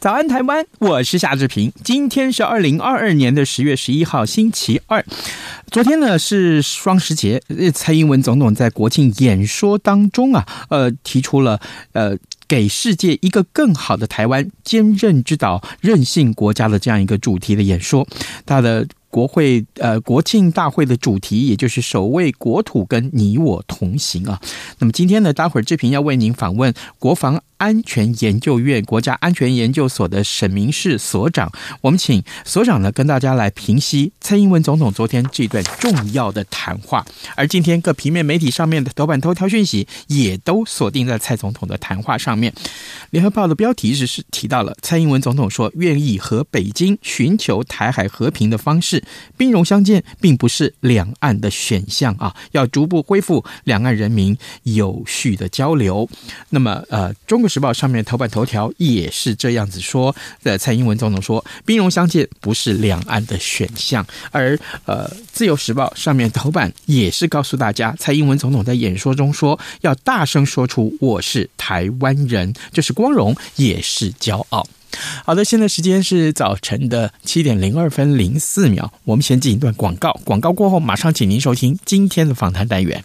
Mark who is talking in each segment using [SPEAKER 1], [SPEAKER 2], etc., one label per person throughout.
[SPEAKER 1] 早安台湾，我是夏志平。今天是二零二二年的十月十一号，星期二。昨天呢是双十节，蔡英文总统在国庆演说当中啊，呃，提出了呃，给世界一个更好的台湾，坚韧之岛，韧性国家的这样一个主题的演说，他的。国会呃，国庆大会的主题也就是守卫国土跟你我同行啊。那么今天呢，待会儿志平要为您访问国防安全研究院国家安全研究所的沈明士所长。我们请所长呢跟大家来评析蔡英文总统昨天这段重要的谈话。而今天各平面媒体上面的头版头条讯息也都锁定在蔡总统的谈话上面。联合报的标题是是提到了蔡英文总统说愿意和北京寻求台海和平的方式。兵戎相见并不是两岸的选项啊，要逐步恢复两岸人民有序的交流。那么，呃，《中国时报》上面头版头条也是这样子说的，蔡英文总统说，兵戎相见不是两岸的选项。而呃，《自由时报》上面头版也是告诉大家，蔡英文总统在演说中说，要大声说出我是台湾人，这是光荣，也是骄傲。好的，现在时间是早晨的七点零二分零四秒，我们先进一段广告，广告过后马上请您收听今天的访谈单元。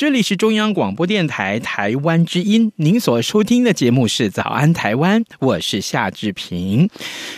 [SPEAKER 1] 这里是中央广播电台台湾之音，您所收听的节目是《早安台湾》，我是夏志平。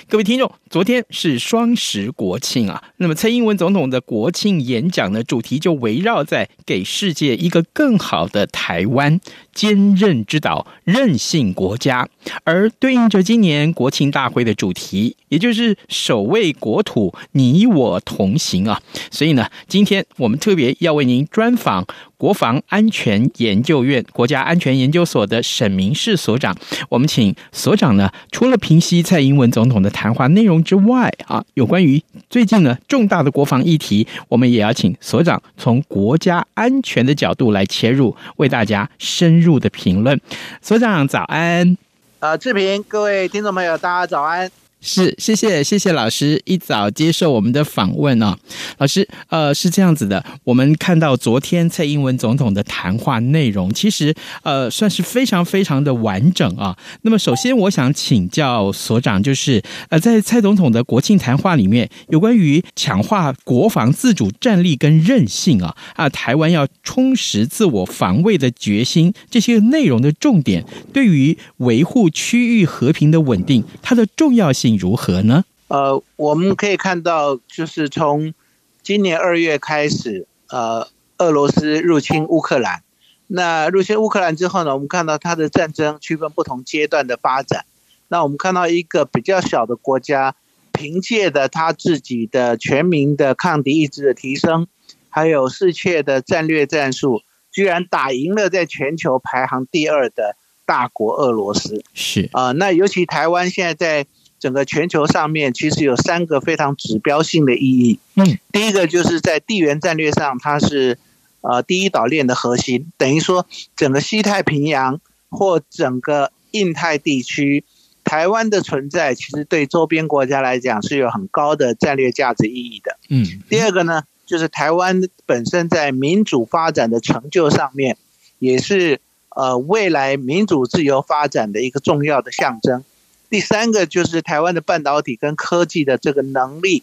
[SPEAKER 1] 各位听众，昨天是双十国庆啊，那么蔡英文总统的国庆演讲呢主题就围绕在给世界一个更好的台湾，坚韧之岛，任性国家，而对应着今年国庆大会的主题，也就是守卫国土，你我同行啊。所以呢，今天我们特别要为您专访。国防安全研究院国家安全研究所的沈明室所长，我们请所长呢，除了评析蔡英文总统的谈话内容之外，啊，有关于最近呢重大的国防议题，我们也要请所长从国家安全的角度来切入，为大家深入的评论。所长早安，
[SPEAKER 2] 呃，志平，各位听众朋友，大家早安。
[SPEAKER 1] 是，谢谢，谢谢老师一早接受我们的访问啊，老师，呃，是这样子的，我们看到昨天蔡英文总统的谈话内容，其实呃算是非常非常的完整啊。那么首先我想请教所长，就是呃在蔡总统的国庆谈话里面，有关于强化国防自主战力跟韧性啊啊，台湾要充实自我防卫的决心，这些内容的重点，对于维护区域和平的稳定，它的重要性。如何呢？
[SPEAKER 2] 呃，我们可以看到，就是从今年二月开始，呃，俄罗斯入侵乌克兰。那入侵乌克兰之后呢，我们看到它的战争区分不同阶段的发展。那我们看到一个比较小的国家，凭借的他自己的全民的抗敌意志的提升，还有世界的战略战术，居然打赢了在全球排行第二的大国俄罗斯。
[SPEAKER 1] 是
[SPEAKER 2] 啊、呃，那尤其台湾现在在整个全球上面，其实有三个非常指标性的意义。
[SPEAKER 1] 嗯，
[SPEAKER 2] 第一个就是在地缘战略上，它是。呃，第一岛链的核心，等于说整个西太平洋或整个印太地区，台湾的存在其实对周边国家来讲是有很高的战略价值意义的。
[SPEAKER 1] 嗯，
[SPEAKER 2] 第二个呢，就是台湾本身在民主发展的成就上面，也是呃未来民主自由发展的一个重要的象征。第三个就是台湾的半导体跟科技的这个能力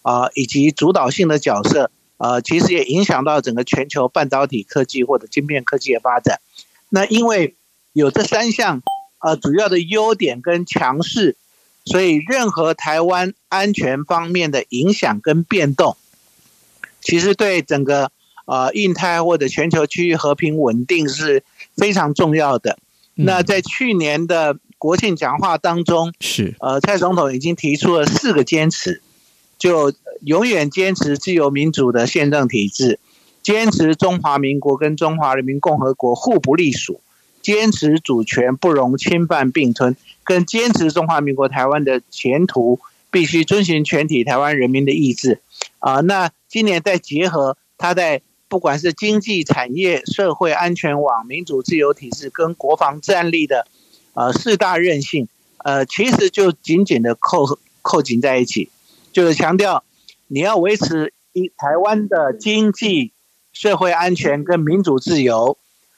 [SPEAKER 2] 啊，呃，以及主导性的角色。啊，其实也影响到整个全球半导体科技或者晶片科技的发展。那因为有这三项呃主要的优点跟强势，所以任何台湾安全方面的影响跟变动，其实对整个呃印太或者全球区域和平稳定是非常重要的。那在去年的国庆讲话当中，
[SPEAKER 1] 是
[SPEAKER 2] 呃蔡总统已经提出了四个坚持。就永远坚持自由民主的宪政体制，坚持中华民国跟中华人民共和国互不隶属，坚持主权不容侵犯并吞，跟坚持中华民国台湾的前途必须遵循全体台湾人民的意志。啊，那今年再结合他在不管是经济产业、社会安全网、民主自由体制跟国防战力的呃四大韧性，呃，其实就紧紧的扣扣紧在一起。就是强调，你要维持一台湾的经济、社会安全跟民主自由，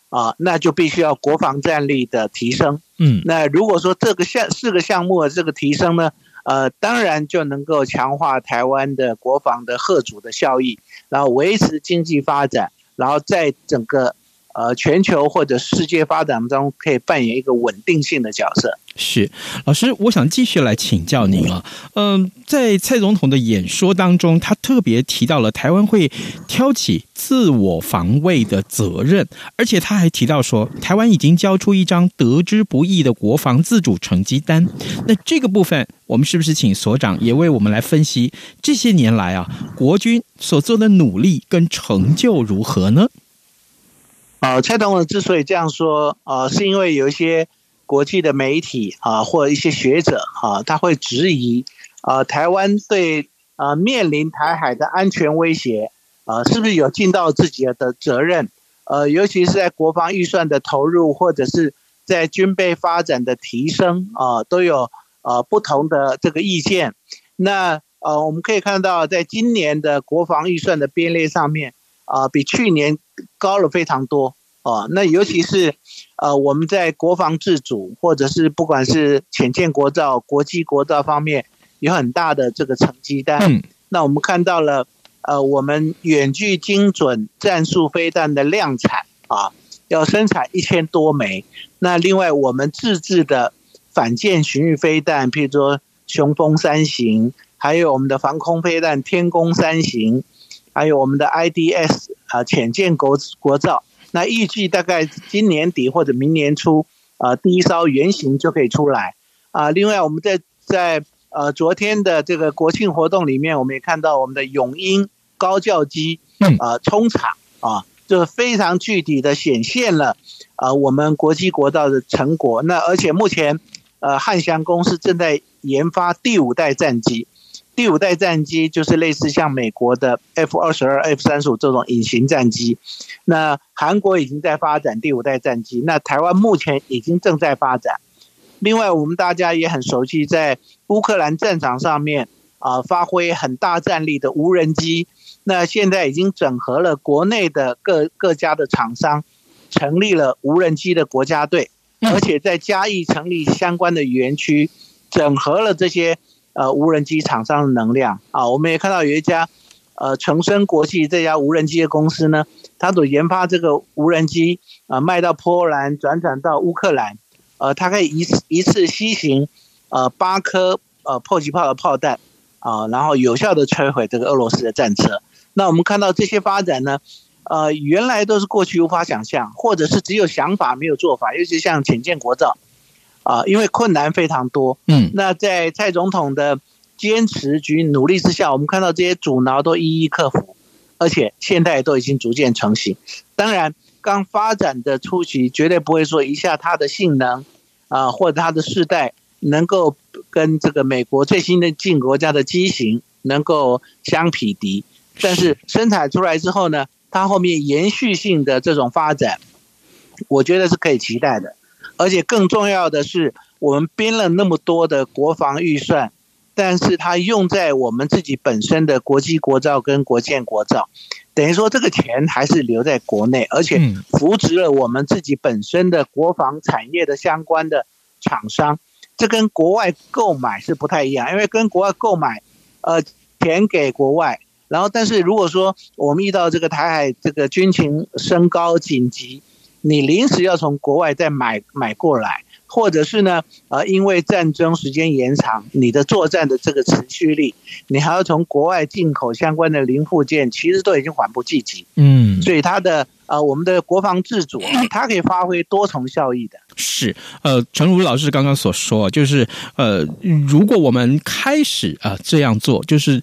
[SPEAKER 2] 啊，那就必须要国防战力的提升。
[SPEAKER 1] 嗯，
[SPEAKER 2] 那如果说这个项四个项目的这个提升呢，呃，当然就能够强化台湾的国防的贺主的效益，然后维持经济发展，然后在整个。呃，全球或者世界发展中可以扮演一个稳定性的角色。
[SPEAKER 1] 是，老师，我想继续来请教您啊。嗯、在蔡总统的演说当中，他特别提到了台湾会挑起自我防卫的责任，而且他还提到说，台湾已经交出一张得之不易的国防自主成绩单。那这个部分，我们是不是请所长也为我们来分析这些年来啊，国军所做的努力跟成就如何呢？
[SPEAKER 2] 呃，蔡总统之所以这样说，呃，是因为有一些国际的媒体啊、或者一些学者啊，他会质疑，呃，台湾对呃面临台海的安全威胁，呃，是不是有尽到自己的责任？呃，尤其是在国防预算的投入，或者是在军备发展的提升啊、都有呃不同的这个意见。那呃，我们可以看到，在今年的国防预算的编列上面。啊、呃，比去年高了非常多啊、呃。那尤其是呃，我们在国防自主，或者是不管是浅见国造、国际国造方面，有很大的这个成绩单。嗯。那我们看到了，呃，我们远距精准战术飞弹的量产啊，要生产一千多枚。那另外，我们自制的反舰巡弋飞弹，譬如说雄风三型，还有我们的防空飞弹天宫三型。还有我们的 IDS 啊，浅见国国造，那预计大概今年底或者明年初，啊，第一艘原型就可以出来啊。另外，我们在在呃昨天的这个国庆活动里面，我们也看到我们的永鹰高教机啊冲场啊，就非常具体的显现了啊我们国际国造的成果。那而且目前呃汉翔公司正在研发第五代战机。第五代战机就是类似像美国的 F 二十二、F 三十五这种隐形战机，那韩国已经在发展第五代战机，那台湾目前已经正在发展。另外，我们大家也很熟悉，在乌克兰战场上面啊、呃，发挥很大战力的无人机，那现在已经整合了国内的各各家的厂商，成立了无人机的国家队，而且在嘉义成立相关的园区，整合了这些。呃，无人机厂商的能量。啊，我们也看到有一家呃成升国际这家无人机的公司呢，它所研发这个无人机啊，卖到波兰，转转到乌克兰，呃，它可以一次一次西行呃八颗呃迫击炮的炮弹。啊，然后有效的摧毁这个俄罗斯的战车。那我们看到这些发展呢，呃，原来都是过去无法想象，或者是只有想法没有做法，尤其像浅见国造，啊、呃，因为困难非常多。嗯，那在蔡总统的坚持及努力之下，我们看到这些阻挠都一一克服，而且现在都已经逐渐成型。当然，刚发展的初期绝对不会说一下它的性能啊、呃，或者它的世代能够跟这个美国最新的进国家的机型能够相匹敌。但是生产出来之后呢，它后面延续性的这种发展，我觉得是可以期待的。而且更重要的是，我们编了那么多的国防预算，但是它用在我们自己本身的国际国造跟国建国造，等于说这个钱还是留在国内，而且扶植了我们自己本身的国防产业的相关的厂商。这跟国外购买是不太一样，因为跟国外购买，呃，钱给国外。然后，但是如果说我们遇到这个台海这个军情升高紧急，你临时要从国外再买买过来，或者是呢，呃，因为战争时间延长，你的作战的这个持续力，你还要从国外进口相关的零部件，其实都已经缓不济急。嗯，所以它的呃，我们的国防自主，它可以发挥多重效益的。
[SPEAKER 1] 是，呃，诚如老师刚刚所说，就是呃，如果我们开始啊、呃、这样做，就是。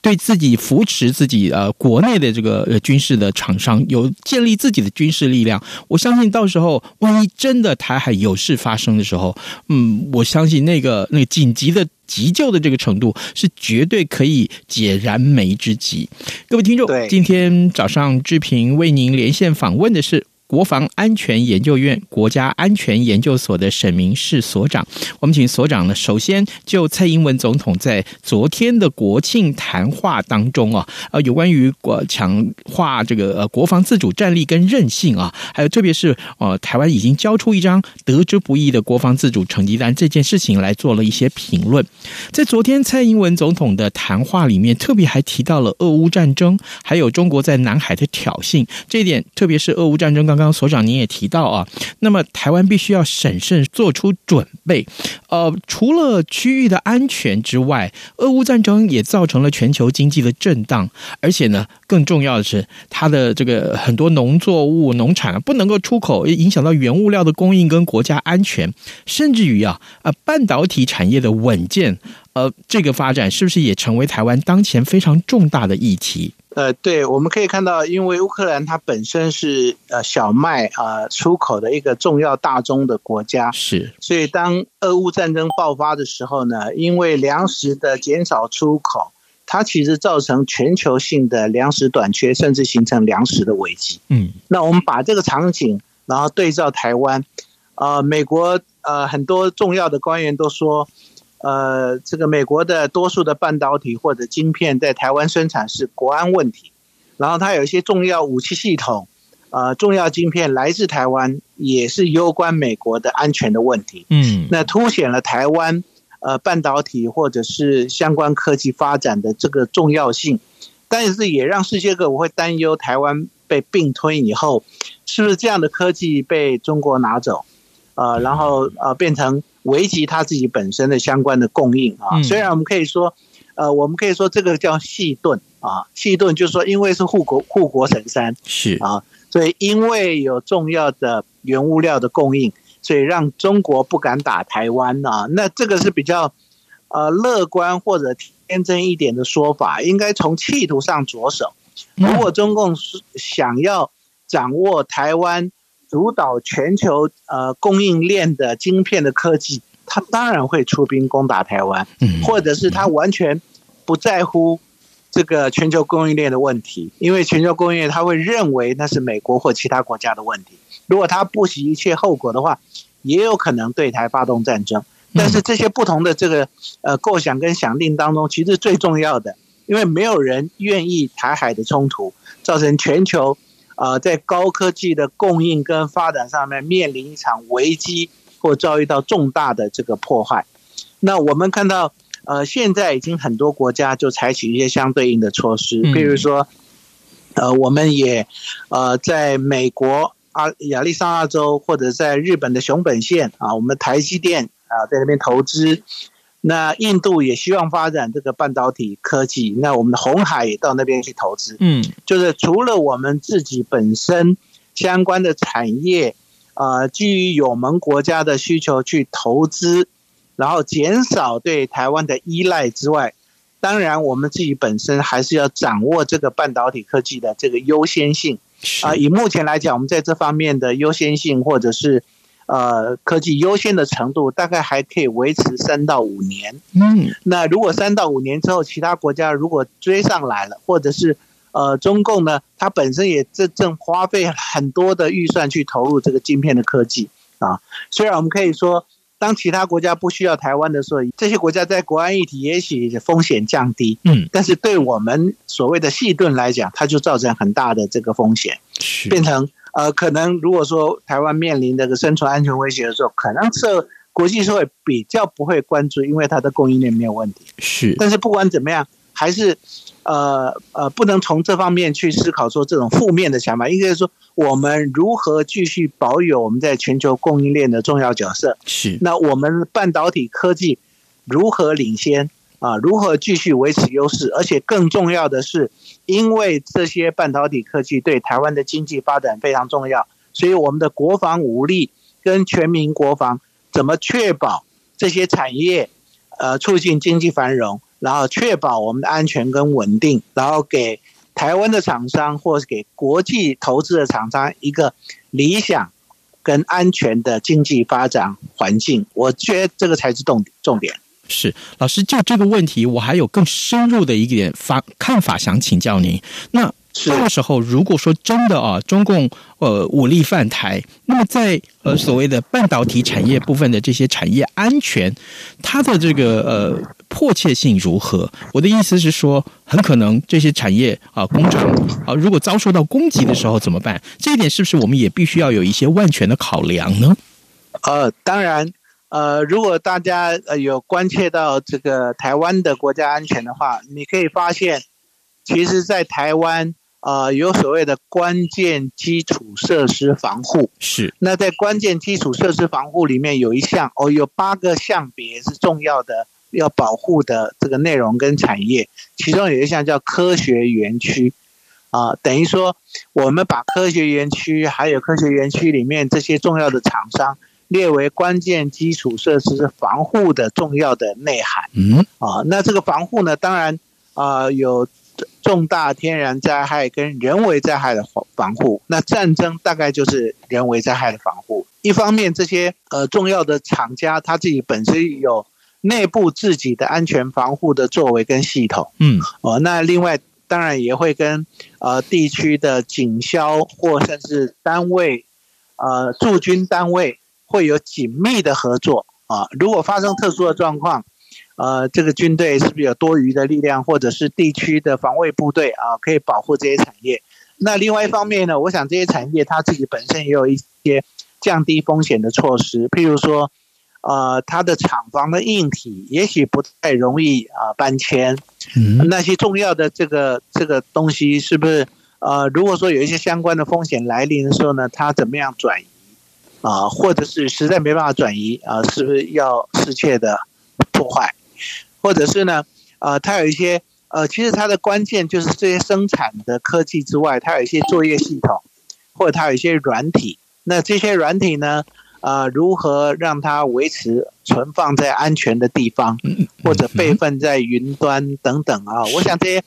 [SPEAKER 1] 对自己扶持自己呃国内的这个呃军事的厂商有建立自己的军事力量，我相信到时候万一真的台海有事发生的时候，嗯，我相信那个那个紧急的急救的这个程度是绝对可以解燃眉之急。各位听众，今天早上志平为您连线访问的是。国防安全研究院国家安全研究所的沈明室所长，我们请所长呢，首先就蔡英文总统在昨天的国庆谈话当中啊，呃，有关于国强化这个呃国防自主战力跟韧性啊，还有特别是呃台湾已经交出一张得之不易的国防自主成绩单这件事情来做了一些评论。在昨天蔡英文总统的谈话里面，特别还提到了俄乌战争，还有中国在南海的挑衅，这一点特别是俄乌战争刚。刚刚所长您也提到啊，那么台湾必须要审慎做出准备。呃，除了区域的安全之外，俄乌战争也造成了全球经济的震荡，而且呢，更重要的是，它的这个很多农作物、农产不能够出口，也影响到原物料的供应跟国家安全，甚至于啊，呃，半导体产业的稳健，呃，这个发展是不是也成为台湾当前非常重大的议题？
[SPEAKER 2] 呃，对，我们可以看到，因为乌克兰它本身是呃小麦啊、呃、出口的一个重要大宗的国家，
[SPEAKER 1] 是，
[SPEAKER 2] 所以当俄乌战争爆发的时候呢，因为粮食的减少出口，它其实造成全球性的粮食短缺，甚至形成粮食的危机。嗯，那我们把这个场景，然后对照台湾，呃，美国呃很多重要的官员都说。呃，这个美国的多数的半导体或者晶片在台湾生产是国安问题，然后它有一些重要武器系统，呃，重要晶片来自台湾，也是攸关美国的安全的问题。嗯，那凸显了台湾呃半导体或者是相关科技发展的这个重要性，但是也让世界各国会担忧台湾被并吞以后，是不是这样的科技被中国拿走，呃，然后呃变成。危及他自己本身的相关的供应啊，虽然我们可以说，呃，我们可以说这个叫细盾啊，细盾就是说，因为是护国护国神山是啊，所以因为有重要的原物料的供应，所以让中国不敢打台湾啊。那这个是比较呃乐观或者天真一点的说法，应该从企图上着手。如果中共是想要掌握台湾。主导全球呃供应链的晶片的科技，他当然会出兵攻打台湾，或者是他完全不在乎这个全球供应链的问题，因为全球供应链他会认为那是美国或其他国家的问题。如果他不惜一切后果的话，也有可能对台发动战争。但是这些不同的这个呃构想跟想定当中，其实最重要的，因为没有人愿意台海的冲突造成全球。呃，在高科技的供应跟发展上面面临一场危机，或遭遇到重大的这个破坏。那我们看到，呃，现在已经很多国家就采取一些相对应的措施，比如说，呃，我们也呃在美国阿亚利桑那州或者在日本的熊本县啊，我们台积电啊在那边投资，那印度也希望发展这个半导体科技，那我们的红海也到那边去投资。
[SPEAKER 1] 嗯，
[SPEAKER 2] 就是除了我们自己本身相关的产业，呃，基于友盟国家的需求去投资，然后减少对台湾的依赖之外，当然我们自己本身还是要掌握这个半导体科技的这个优先性。啊，以目前来讲，我们在这方面的优先性或者是。呃，科技优先的程度大概还可以维持三到五年。
[SPEAKER 1] 嗯，
[SPEAKER 2] 那如果三到五年之后，其他国家如果追上来了，或者是呃，中共呢，它本身也正正花费很多的预算去投入这个晶片的科技啊。虽然我们可以说，当其他国家不需要台湾的时候，这些国家在国安议题也许风险降低。
[SPEAKER 1] 嗯，
[SPEAKER 2] 但是对我们所谓的细盾来讲，它就造成很大的这个风
[SPEAKER 1] 险，
[SPEAKER 2] 变成。呃，可能如果说台湾面临这个生存安全威胁的时候，可能是国际社会比较不会关注，因为它的供应链没有问题。
[SPEAKER 1] 是，
[SPEAKER 2] 但是不管怎么样，还是呃呃，不能从这方面去思考说这种负面的想法，应该说我们如何继续保有我们在全球供应链的重要角色。
[SPEAKER 1] 是，
[SPEAKER 2] 那我们半导体科技如何领先？啊，如何继续维持优势？而且更重要的是，因为这些半导体科技对台湾的经济发展非常重要，所以我们的国防武力跟全民国防怎么确保这些产业，呃，促进经济繁荣，然后确保我们的安全跟稳定，然后给台湾的厂商或是给国际投资的厂商一个理想跟安全的经济发展环境。我觉得这个才是重重点。
[SPEAKER 1] 是老师，就这个问题，我还有更深入的一点法看法想请教您。那到时候如果说真的啊，中共呃武力犯台，那么在呃所谓的半导体产业部分的这些产业安全，它的这个呃迫切性如何？我的意思是说，很可能这些产业啊工厂啊，如果遭受到攻击的时候怎么办？这一点是不是我们也必须要有一些万全的考量呢？
[SPEAKER 2] 呃，当然。呃，如果大家呃有关切到这个台湾的国家安全的话，你可以发现，其实，在台湾呃有所谓的关键基础设施防护。
[SPEAKER 1] 是。那
[SPEAKER 2] 在关键基础设施防护里面有一项哦，有八个项别是重要的要保护的这个内容跟产业，其中有一项叫科学园区，啊、呃，等于说我们把科学园区还有科学园区里面这些重要的厂商。列为关键基础设施防护的重要的内涵。
[SPEAKER 1] 嗯，
[SPEAKER 2] 啊，那这个防护呢，当然啊有重大天然灾害跟人为灾害的防护。那战争大概就是人为灾害的防护。一方面，这些呃重要的厂家他自己本身有内部自己的安全防护的作为跟系统。
[SPEAKER 1] 嗯，
[SPEAKER 2] 哦，那另外当然也会跟呃地区的警消或甚至单位呃驻军单位。会有紧密的合作啊！如果发生特殊的状况，呃，这个军队是不是有多余的力量，或者是地区的防卫部队啊，可以保护这些产业？那另外一方面呢，我想这些产业它自己本身也有一些降低风险的措施，譬如说，呃，它的厂房的硬体也许不太容易啊搬迁，
[SPEAKER 1] 嗯，
[SPEAKER 2] 那些重要的这个这个东西是不是呃，如果说有一些相关的风险来临的时候呢，它怎么样转移？啊，或者是实在没办法转移啊，是不是要世窃的破坏？或者是呢？呃，它有一些呃，其实它的关键就是这些生产的科技之外，它有一些作业系统，或者它有一些软体。那这些软体呢，呃，如何让它维持存放在安全的地方，或者备份在云端等等啊？我想这些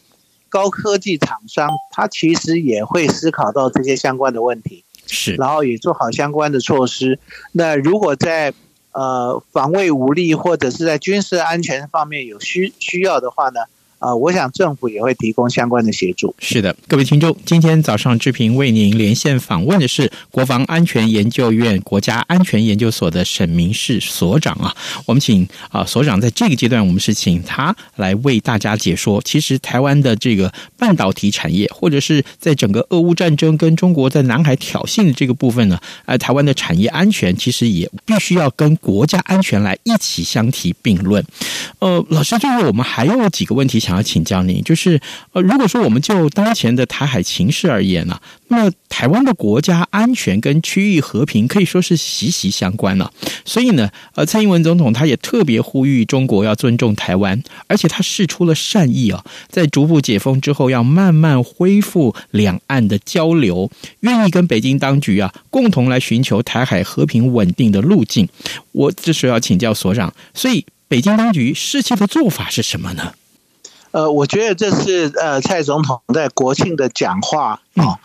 [SPEAKER 2] 高科技厂商，它其实也会思考到这些相关的问题。
[SPEAKER 1] 是，
[SPEAKER 2] 然后也做好相关的措施。那如果在呃防卫无力或者是在军事安全方面有需需要的话呢？啊、呃，我想政府也会提供相关的协助。
[SPEAKER 1] 是的，各位听众，今天早上志平为您连线访问的是国防安全研究院国家安全研究所的沈明室所长啊。我们请啊所长在这个阶段，我们是请他来为大家解说。其实台湾的这个半导体产业，或者是在整个俄乌战争跟中国在南海挑衅的这个部分呢，呃，台湾的产业安全其实也必须要跟国家安全来一起相提并论。呃，老师，最后我们还有几个问题想。想要请教您，就是呃，如果说我们就当前的台海情势而言呢、那么台湾的国家安全跟区域和平可以说是息息相关了、所以呢，呃，蔡英文总统他也特别呼吁中国要尊重台湾，而且他释出了善意啊，在逐步解封之后，要慢慢恢复两岸的交流，愿意跟北京当局啊共同来寻求台海和平稳定的路径。我这时候要请教所长，所以。北京当局士气的做法是什么呢？
[SPEAKER 2] 呃，我觉得这是呃蔡总统在国庆的讲话啊，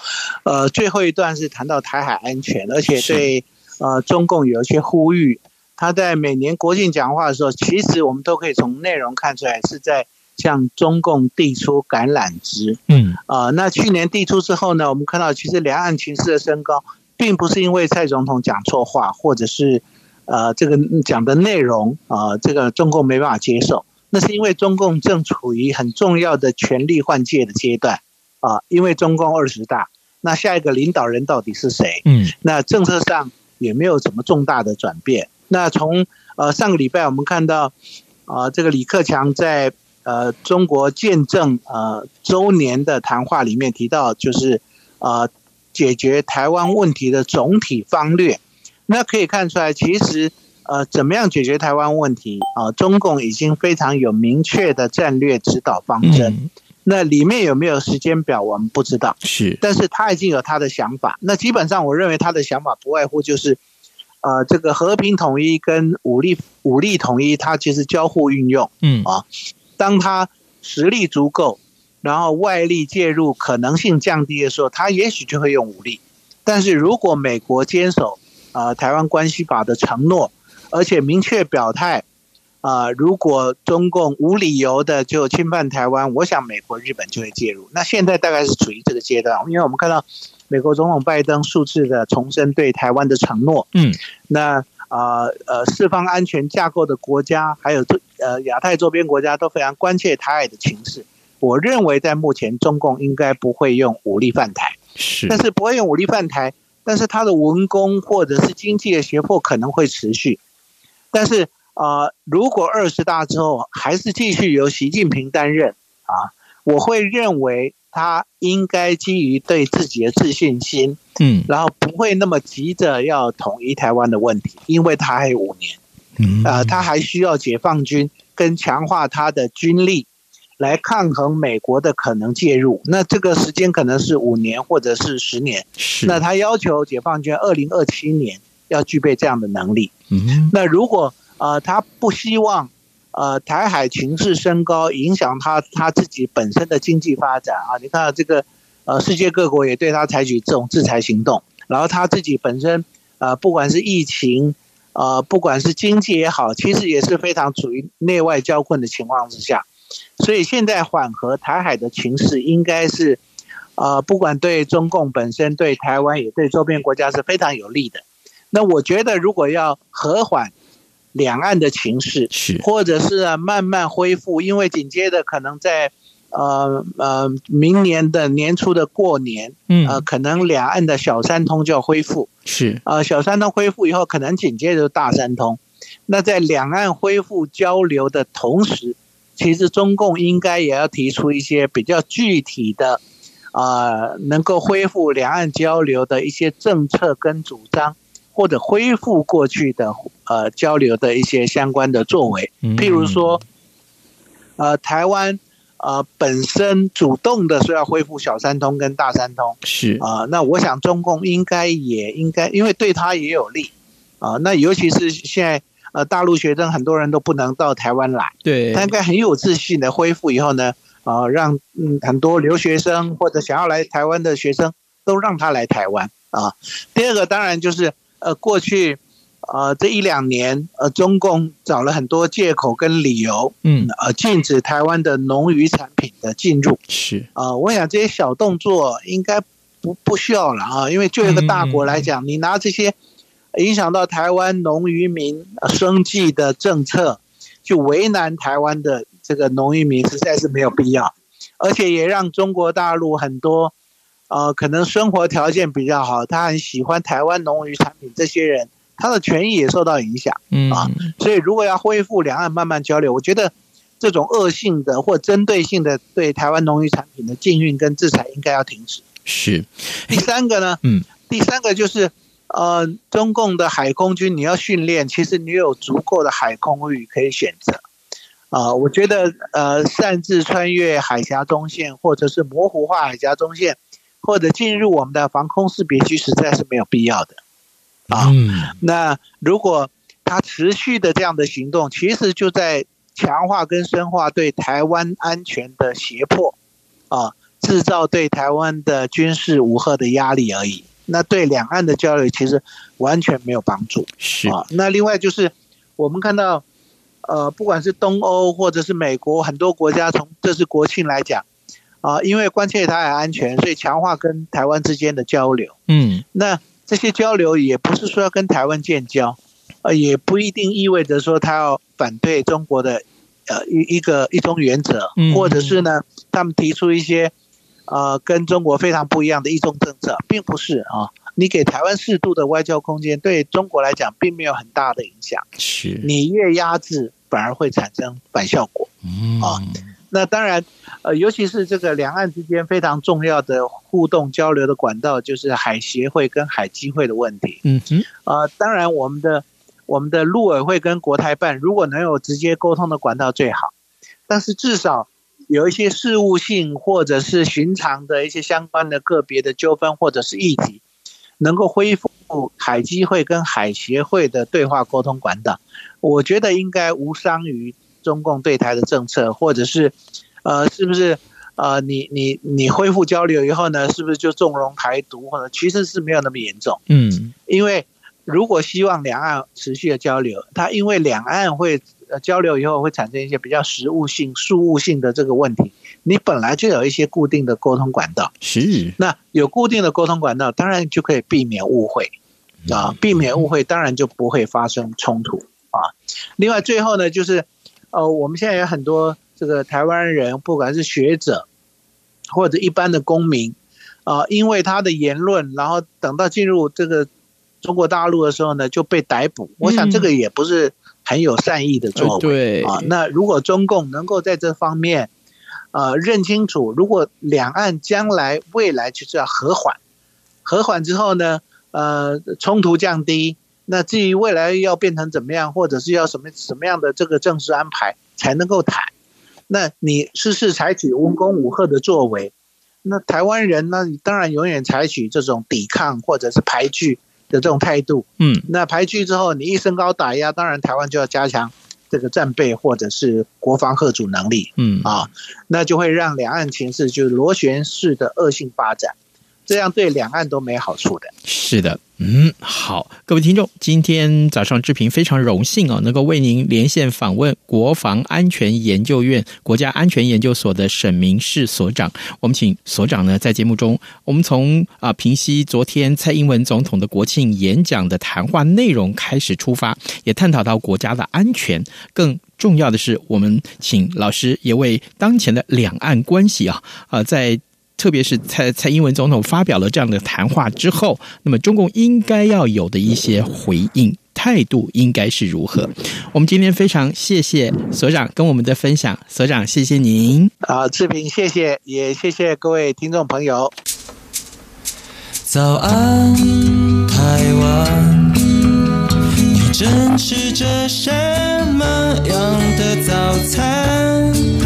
[SPEAKER 2] 呃最后一段是谈到台海安全，而且对呃中共有一些呼吁。他在每年国庆讲话的时候，其实我们都可以从内容看出来是在向中共递出橄榄枝。嗯啊，那去年递出之后呢，我们看到其实两岸情势的升高，并不是因为蔡总统讲错话，或者是。呃，这个讲的内容啊、呃，这个中共没办法接受，那是因为中共正处于很重要的权力换届的阶段啊、呃，因为中共二十大，那下一个领导人到底是谁？嗯，那政策上也没有什么重大的转变。那从呃上个礼拜我们看到啊、呃，这个李克强在呃中国建政呃周年的谈话里面提到，就是呃解决台湾问题的总体方略。那可以看出来，其实，呃，怎么样解决台湾问题啊？中共已经非常有明确的战略指导方针。嗯、那里面有没有时间表，我们不知道。是，但是他已经有他的想法。那基本上，我认为他的想法不外乎就是，呃，这个和平统一跟武力武力统一，它其实交互运用。嗯啊，当他实力足够，然后外力介入可能性降低的时候，他也许就会用武力。但是如果美国坚守，啊、呃，台湾关系法的承诺，而且明确表态，啊、呃，如果中共无理由的就侵犯台湾，我想美国、日本就会介入。那现在大概是处于这个阶段，因为我们看到美国总统拜登数次的重申对台湾的承诺，嗯，那啊呃，呃，四方安全架构的国家，还有这呃亚太周边国家都非常关切台海的情势。我认为在目前，中共应该不会用武力犯台，是，但是不会用武力犯台。但是他的文攻或者是经济的胁迫可能会持续，但是啊、呃，如果二十大之后还是继续由习近平担任啊，我会认为他应该基于对自己的自信心，嗯，然后不会那么急着要统一台湾的问题，因为他还有五年，嗯，啊，他还需要解放军跟强化他的军力。来抗衡美国的可能介入，那这个时间可能是五年或者是十年。是，那他要求解放军二零二七年要具备这样的能力。嗯，那如果呃他不希望呃台海情势升高影响他他自己本身的经济发展啊，你看这个呃世界各国也对他采取这种制裁行动，然后他自己本身呃不管是疫情呃不管是经济也好，其实也是非常处于内外交困的情况之下。所以现在缓和台海的情势，应该是，呃，不管对中共本身、对台湾也对周边国家是非常有利的。那我觉得，如果要和缓两岸的情势，是。或者是慢慢恢复，因为紧接着可能在呃呃明年的年初的过年，嗯，呃，可能两岸的小三通就要恢复，是。呃小三通恢复以后，可能紧接着大三通。那在两岸恢复交流的同时，其实中共应该也要提出一些比较具体的，啊、呃，能够恢复两岸交流的一些政策跟主张，或者恢复过去的呃交流的一些相关的作为。譬如说，呃，台湾呃本身主动的说要恢复小三通跟大三通，是啊、呃，那我想中共应该也应该，因为对他也有利啊、呃，那尤其是现在。呃，大陆学生很多人都不能到台湾来，对，他应该很有自信的恢复以后呢，啊、呃，让嗯很多留学生或者想要来台湾的学生都让他来台湾啊。第二个当然就是呃过去呃这一两年呃中共找了很多借口跟理由，嗯。呃禁止台湾的农渔产品的进入，是。啊、呃，我想这些小动作应该不不需要了啊，因为就一个大国来讲，嗯、你拿这些。影响到台湾农渔民生计的政策，就为难台湾的这个农渔民，实在是没有必要，而且也让中国大陆很多，呃，可能生活条件比较好，他很喜欢台湾农渔产品，这些人他的权益也受到影响，嗯啊，所以如果要恢复两岸慢慢交流，我觉得这种恶性的或针对性的对台湾农渔产品的禁运跟制裁应该要停止。
[SPEAKER 1] 是。
[SPEAKER 2] 第三个呢？
[SPEAKER 1] 嗯，
[SPEAKER 2] 第三个就是呃，中共的海空军你要训练，其实你有足够的海空域可以选择。啊、呃，我觉得呃，擅自穿越海峡中线，或者是模糊化海峡中线，或者进入我们的防空识别区，实在是没有必要的。啊，
[SPEAKER 1] 嗯、
[SPEAKER 2] 那如果他持续的这样的行动，其实就在强化跟深化对台湾安全的胁迫，啊，制造对台湾的军事武吓的压力而已。那对两岸的交流其实完全没有帮助。
[SPEAKER 1] 是
[SPEAKER 2] 啊，那另外就是我们看到，呃，不管是东欧或者是美国很多国家，从这次国庆来讲，啊，因为关切台海安全，所以强化跟台湾之间的交流。
[SPEAKER 1] 嗯，
[SPEAKER 2] 那这些交流也不是说要跟台湾建交。呃，也不一定意味着说他要反对中国的，呃，一一个一中原则，或者是呢，他们提出一些，呃，跟中国非常不一样的一中政策，并不是啊。你给台湾适度的外交空间，对中国来讲并没有很大的影响。
[SPEAKER 1] 是，
[SPEAKER 2] 你越压制，反而会产生反效果。嗯啊，那当然，呃，尤其是这个两岸之间非常重要的互动交流的管道，就是海协会跟海基会的问题。
[SPEAKER 1] 嗯哼，
[SPEAKER 2] 呃，当然我们的。我们的陆委会跟国台办如果能有直接沟通的管道最好，但是至少有一些事务性或者是寻常的一些相关的个别的纠纷或者是议题，能够恢复海基会跟海协会的对话沟通管道，我觉得应该无伤于中共对台的政策，或者是呃，是不是呃，你你你恢复交流以后呢，是不是就纵容台独，或者其实是没有那么严重？嗯，因为。如果希望两岸持续的交流，它因为两岸会呃交流以后会产生一些比较实物性、事务性的这个问题，你本来就有一些固定的沟通管道，
[SPEAKER 1] 是
[SPEAKER 2] 那有固定的沟通管道，当然就可以避免误会啊，避免误会，当然就不会发生冲突啊。另外最后呢，就是呃，我们现在有很多这个台湾人，不管是学者或者一般的公民啊，因为他的言论，然后等到进入这个。中国大陆的时候呢，就被逮捕。我想这个也不是很有善意的作为。对啊，那如果中共能够在这方面，呃，认清楚，如果两岸将来未来就是要和缓，和缓之后呢，呃，冲突降低，那至于未来要变成怎么样，或者是要什么什么样的这个政治安排才能够谈，那你事事采取文攻武吓的作为，那台湾人呢，当然永远采取这种抵抗或者是排拒。的这种态度，嗯，那排拒之后，你一升高打压，当然台湾就要加强这个战备或者是国防吓阻能力，嗯啊，那就会让两岸情势就螺旋式的恶性发展，这样对两岸都没好处的。
[SPEAKER 1] 是的。嗯，好，各位听众，今天早上志平非常荣幸哦，能够为您连线访问国防安全研究院国家安全研究所的沈明室所长。我们请所长呢，在节目中，我们从啊平息昨天蔡英文总统的国庆演讲的谈话内容开始出发，也探讨到国家的安全。更重要的是，我们请老师也为当前的两岸关系啊啊在。特别是蔡蔡英文总统发表了这样的谈话之后，那么中共应该要有的一些回应态度应该是如何？我们今天非常谢谢所长跟我们的分享，所长谢谢您。
[SPEAKER 2] 啊，志平谢谢，也谢谢各位听众朋友。
[SPEAKER 3] 早安，台湾，你正吃着什么样的早餐？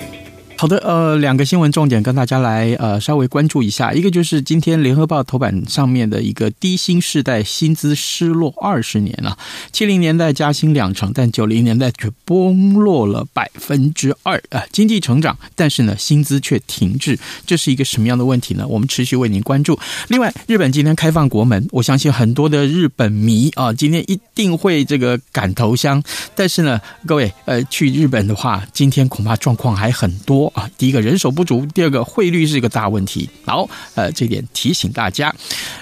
[SPEAKER 1] 好的，呃，两个新闻重点跟大家来呃稍微关注一下，一个就是今天联合报头版上面的一个低薪世代薪资失落二十年了，七零年代加薪两成，但九零年代却崩落了百分之二啊，经济成长，但是呢薪资却停滞，这是一个什么样的问题呢？我们持续为您关注。另外，日本今天开放国门，我相信很多的日本迷啊，今天一定会这个赶头香，但是呢，各位呃去日本的话，今天恐怕状况还很多。啊，第一个人手不足，第二个汇率是一个大问题。好，呃，这点提醒大家。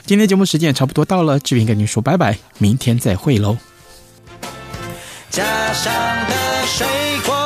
[SPEAKER 1] 今天节目时间也差不多到了，志平跟您说拜拜，明天再会喽。
[SPEAKER 3] 家乡的水果